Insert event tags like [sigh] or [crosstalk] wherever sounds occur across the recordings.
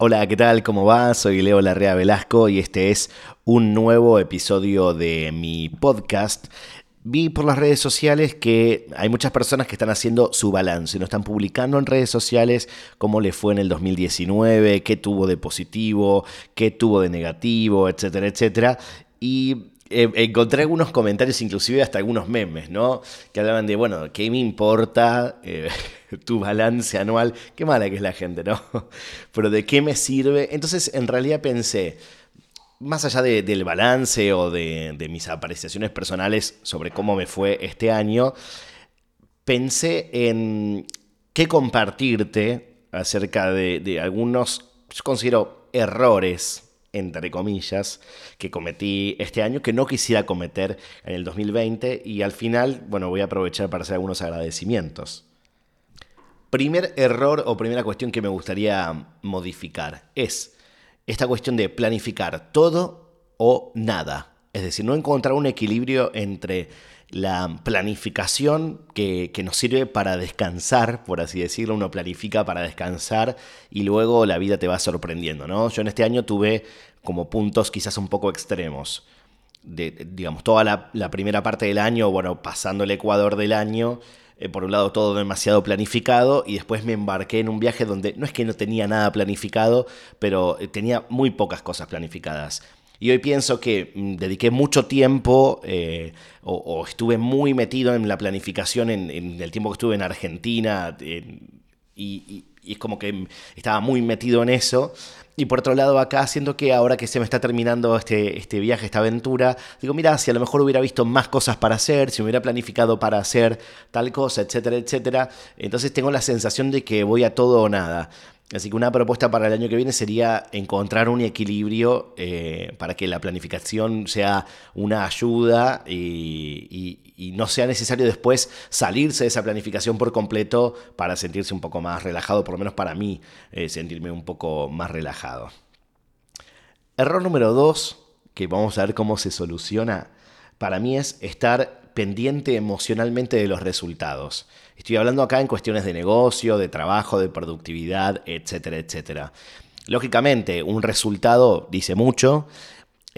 Hola, ¿qué tal? ¿Cómo va? Soy Leo Larrea Velasco y este es un nuevo episodio de mi podcast. Vi por las redes sociales que hay muchas personas que están haciendo su balance, no están publicando en redes sociales cómo le fue en el 2019, qué tuvo de positivo, qué tuvo de negativo, etcétera, etcétera. Y eh, encontré algunos comentarios, inclusive hasta algunos memes, ¿no? Que hablaban de, bueno, ¿qué me importa eh, [laughs] tu balance anual? Qué mala que es la gente, ¿no? [laughs] Pero ¿de qué me sirve? Entonces, en realidad pensé, más allá del balance o de, mis apreciaciones personales sobre cómo me fue este año, pensé en qué compartirte acerca de, de algunos, yo considero, errores entre comillas, que cometí este año, que no quisiera cometer en el 2020 y al final, bueno, voy a aprovechar para hacer algunos agradecimientos. Primer error o primera cuestión que me gustaría modificar es esta cuestión de planificar todo o nada. Es decir, no encontrar un equilibrio entre la planificación que, nos sirve para descansar, por así decirlo, uno planifica para descansar y luego la vida te va sorprendiendo, ¿no? Yo en este año tuve como puntos quizás un poco extremos. De, digamos, toda la, primera parte del año, bueno, pasando el Ecuador del año, eh, por un lado todo demasiado planificado y después me embarqué en un viaje donde no es que no tenía nada planificado, pero eh, tenía muy pocas cosas planificadas. Y hoy pienso que mm, dediqué mucho tiempo eh, o, estuve muy metido en la planificación en, el tiempo que estuve en Argentina y, es como que estaba muy metido en eso. Y por otro lado, acá siento que ahora que se me está terminando este, este viaje, esta aventura, digo, mira, si a lo mejor hubiera visto más cosas para hacer, si me hubiera planificado para hacer tal cosa, etcétera, etcétera, entonces tengo la sensación de que voy a todo o nada. Así que una propuesta para el año que viene sería encontrar un equilibrio eh, para que la planificación sea una ayuda y, no sea necesario después salirse de esa planificación por completo para sentirse un poco más relajado, por lo menos para mí, eh, sentirme un poco más relajado. Error número dos, que vamos a ver cómo se soluciona, para mí es estar pendiente emocionalmente de los resultados. Estoy hablando acá en cuestiones de negocio, de trabajo, de productividad, etcétera, etcétera. Lógicamente, un resultado dice mucho,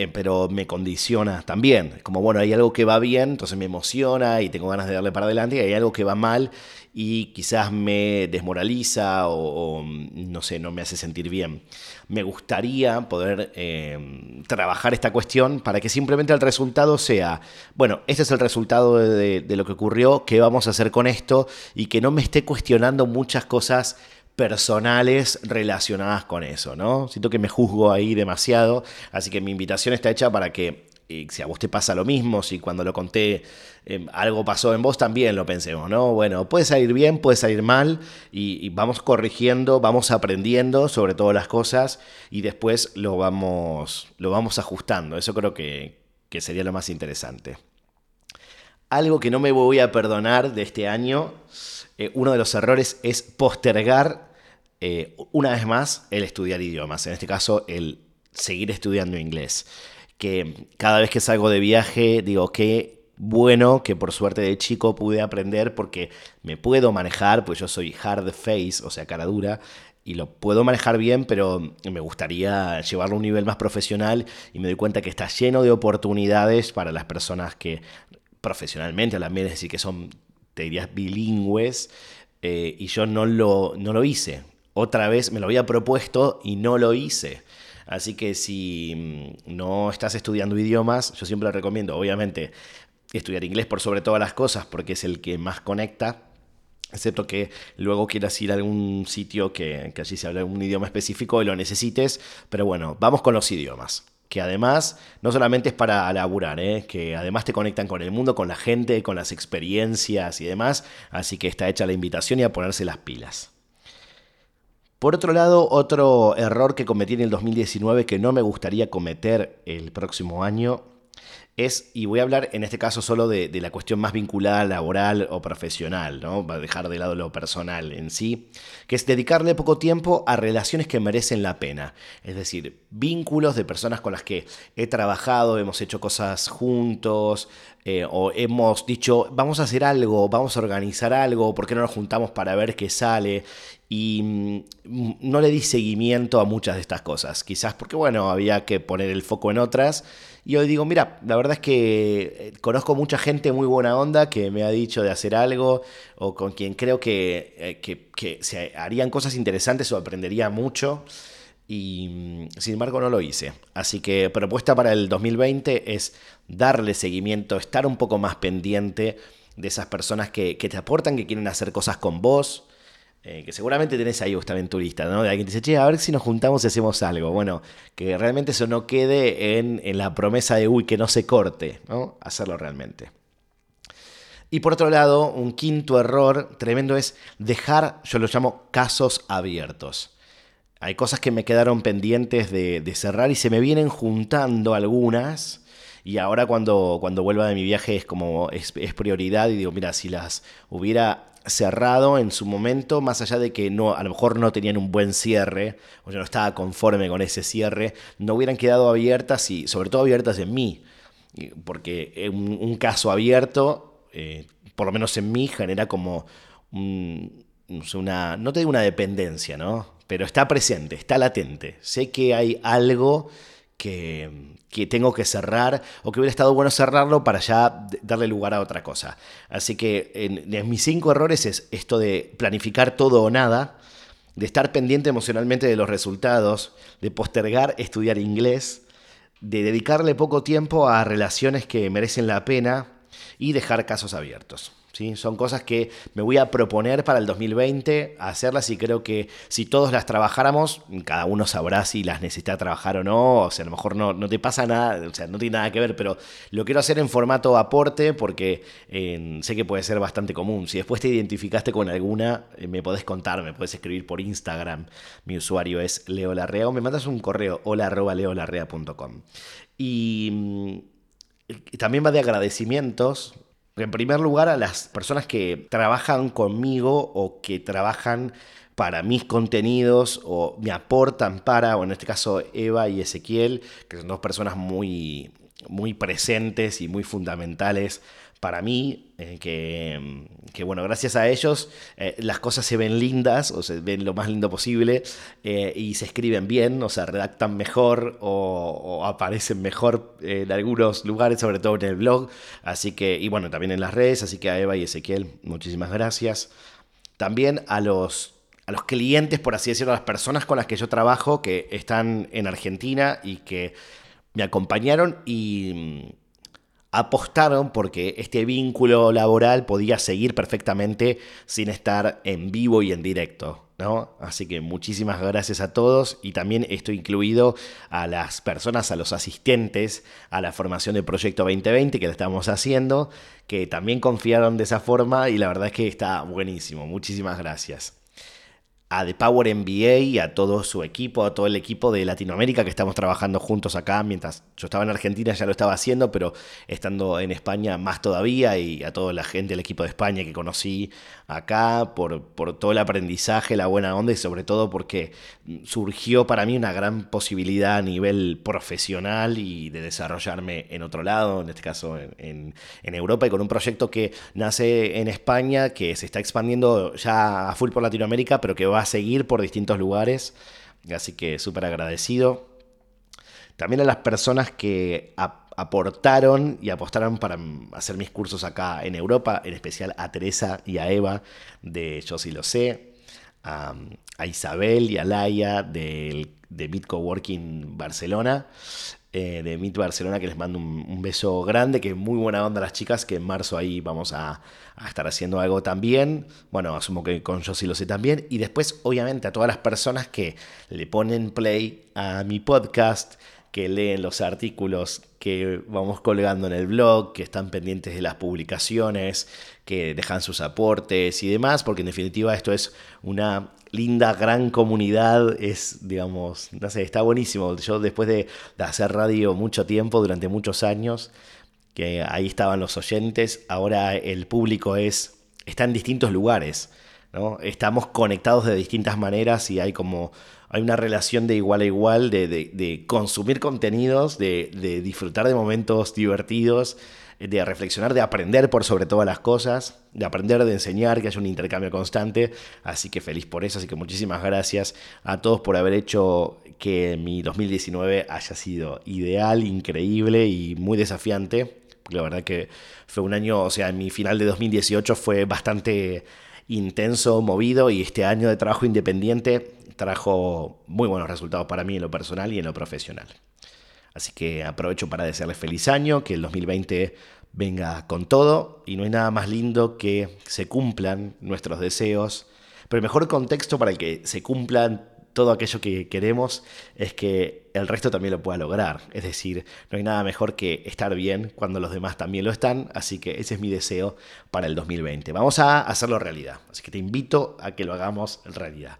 eh, pero me condiciona también. Como bueno, hay algo que va bien, entonces me emociona y tengo ganas de darle para adelante, y hay algo que va mal y quizás me desmoraliza o, no sé, no me hace sentir bien. Me gustaría poder eh, trabajar esta cuestión para que simplemente el resultado sea, bueno, este es el resultado de, de lo que ocurrió, ¿qué vamos a hacer con esto? Y que no me esté cuestionando muchas cosas personales relacionadas con eso, ¿no? Siento que me juzgo ahí demasiado, así que mi invitación está hecha para que si a vos te pasa lo mismo, si cuando lo conté em, algo pasó en vos, también lo pensemos, ¿no? Bueno, puede salir bien, puede salir mal, y, vamos corrigiendo, vamos aprendiendo sobre todas las cosas, y después lo vamos, lo vamos ajustando. Eso creo que, sería lo más interesante. Algo que no me voy a perdonar de este año, eh, uno de los errores es postergar eh, una vez más, el estudiar idiomas, en este caso el seguir estudiando inglés. Que cada vez que salgo de viaje digo que bueno que por suerte de chico pude aprender porque me puedo manejar, pues yo soy hard face, o sea, cara dura, y lo puedo manejar bien, pero me gustaría llevarlo a un nivel más profesional y me doy cuenta que está lleno de oportunidades para las personas que profesionalmente, también es decir, que son, te dirías, bilingües, eh, y yo no lo, no lo hice otra vez me lo había propuesto y no lo hice. Así que si mm, no estás estudiando idiomas, yo siempre recomiendo, obviamente, estudiar inglés por sobre todas las cosas, porque es el que más conecta, excepto que luego quieras ir a algún sitio que, allí se hable un idioma específico y lo necesites. Pero bueno, vamos con los idiomas que además no solamente es para laburar, ¿eh? que además te conectan con el mundo, con la gente, con las experiencias y demás, así que está hecha la invitación y a ponerse las pilas. Por otro lado, otro error que cometí en el 2019 que no me gustaría cometer el próximo año es, y voy a hablar en este caso solo de, la cuestión más vinculada laboral o profesional, ¿no? Va a dejar de lado lo personal en sí, que es dedicarle poco tiempo a relaciones que merecen la pena. Es decir, vínculos de personas con las que he trabajado, hemos hecho cosas juntos, eh, o hemos dicho, vamos a hacer algo, vamos a organizar algo, ¿por qué no nos juntamos para ver qué sale? Y mm, no le di seguimiento a muchas de estas cosas. Quizás porque, bueno, había que poner el foco en otras. Y hoy digo, mira, la verdad es que eh, conozco mucha gente muy buena onda que me ha dicho de hacer algo o con quien creo que, eh, que, se harían cosas interesantes o aprendería mucho. Y mm, sin embargo no lo hice. Así que propuesta para el 2020 es darle seguimiento, estar un poco más pendiente de esas personas que, que te aportan, que quieren hacer cosas con vos, eh, que seguramente tenés ahí justamente turista, ¿no? De alguien te dice, che, a ver si nos juntamos y hacemos algo. Bueno, que realmente eso no quede en, la promesa de, uy, que no se corte, ¿no? Hacerlo realmente. Y por otro lado, un quinto error tremendo es dejar, yo lo llamo casos abiertos. Hay cosas que me quedaron pendientes de, cerrar y se me vienen juntando algunas. Y ahora cuando, cuando vuelva de mi viaje es como es, es prioridad y digo, mira, si las hubiera cerrado en su momento, más allá de que no, a lo mejor no tenían un buen cierre, o yo no estaba conforme con ese cierre, no hubieran quedado abiertas y sobre todo abiertas en mí, porque un, caso abierto, eh, por lo menos en mí, genera como una, no te digo una dependencia, ¿no? Pero está presente, está latente. Sé que hay algo que, tengo que cerrar o que hubiera estado bueno cerrarlo para ya darle lugar a otra cosa. Así que en, mis cinco errores es esto de planificar todo o nada, de estar pendiente emocionalmente de los resultados, de postergar estudiar inglés, de dedicarle poco tiempo a relaciones que merecen la pena y dejar casos abiertos. Son cosas que me voy a proponer para el 2020 hacerlas y creo que si todos las trabajáramos, cada uno sabrá si las necesita trabajar o no, o sea, a lo mejor no, no te pasa nada, o sea, no tiene nada que ver, pero lo quiero hacer en formato aporte porque sé que puede ser bastante común. Si después te identificaste con alguna, eh, me podés contar, me podés escribir por Instagram, mi usuario es leolarrea o me mandas un correo hola arroba leolarrea.com. Y mm, también va de agradecimientos en primer lugar, a las personas que trabajan conmigo o que trabajan para mis contenidos o me aportan para, o en este caso Eva y Ezequiel, que son dos personas muy, muy presentes y muy fundamentales para mí, eh, que, bueno, gracias a ellos eh, las cosas se ven lindas o se ven lo más lindo posible eh, y se escriben bien, o se redactan mejor o, aparecen mejor en algunos lugares, sobre todo en el blog. Así que, y bueno, también en las redes, así que a Eva y Ezequiel, muchísimas gracias. También a los a los clientes, por así decirlo, a las personas con las que yo trabajo que están en Argentina y que me acompañaron y apostaron porque este vínculo laboral podía seguir perfectamente sin estar en vivo y en directo. ¿no? Así que muchísimas gracias a todos y también estoy incluido a las personas, a los asistentes a la formación del Proyecto 2020 que lo estamos haciendo, que también confiaron de esa forma y la verdad es que está buenísimo. Muchísimas gracias a The Power MBA y a todo su equipo, a todo el equipo de Latinoamérica que estamos trabajando juntos acá. Mientras yo estaba en Argentina ya lo estaba haciendo, pero estando en España más todavía y a toda la gente del equipo de España que conocí acá por, todo el aprendizaje, la buena onda y sobre todo porque surgió para mí una gran posibilidad a nivel profesional y de desarrollarme en otro lado, en este caso en Europa y con un proyecto que nace en España, que se está expandiendo ya a full por Latinoamérica, pero que va a seguir por distintos lugares. Así que súper agradecido. También a las personas que aportaron y apostaron para hacer mis cursos acá en Europa, en especial a Teresa y a Eva de Yo sí lo sé, a, Isabel y a Laia de Meet Coworking Barcelona, eh, de Meet Barcelona, que les mando un, beso grande, que muy buena onda las chicas, que en marzo ahí vamos a, estar haciendo algo también. Bueno, asumo que con yo sí lo sé también. Y después, obviamente, a todas las personas que le ponen play a mi podcast, que leen los artículos que vamos colgando en el blog, que están pendientes de las publicaciones, que dejan sus aportes y demás, porque en definitiva esto es una linda, gran comunidad, es, digamos, no sé, está buenísimo. Yo después de, hacer radio mucho tiempo, durante muchos años, que ahí estaban los oyentes, ahora el público es, está en distintos lugares, ¿no? Estamos conectados de distintas maneras y hay como hay una relación de igual a igual, de, consumir contenidos, de, disfrutar de momentos divertidos de reflexionar, de aprender por sobre todas las cosas, de aprender, de enseñar, que haya un intercambio constante. Así que feliz por eso, así que muchísimas gracias a todos por haber hecho que mi 2019 haya sido ideal, increíble y muy desafiante. La verdad que fue un año, o sea, mi final de 2018 fue bastante intenso, movido y este año de trabajo independiente trajo muy buenos resultados para mí en lo personal y en lo profesional. Así que aprovecho para desearles feliz año, que el 2020 venga con todo y no hay nada más lindo que se cumplan nuestros deseos. Pero el mejor contexto para el que se cumplan todo aquello que queremos es que el resto también lo pueda lograr. Es decir, no hay nada mejor que estar bien cuando los demás también lo están, así que ese es mi deseo para el 2020. Vamos a hacerlo realidad, así que te invito a que lo hagamos realidad.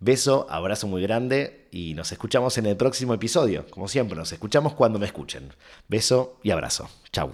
Beso, abrazo muy grande y nos escuchamos en el próximo episodio. Como siempre, nos escuchamos cuando me escuchen. Beso y abrazo. Chau.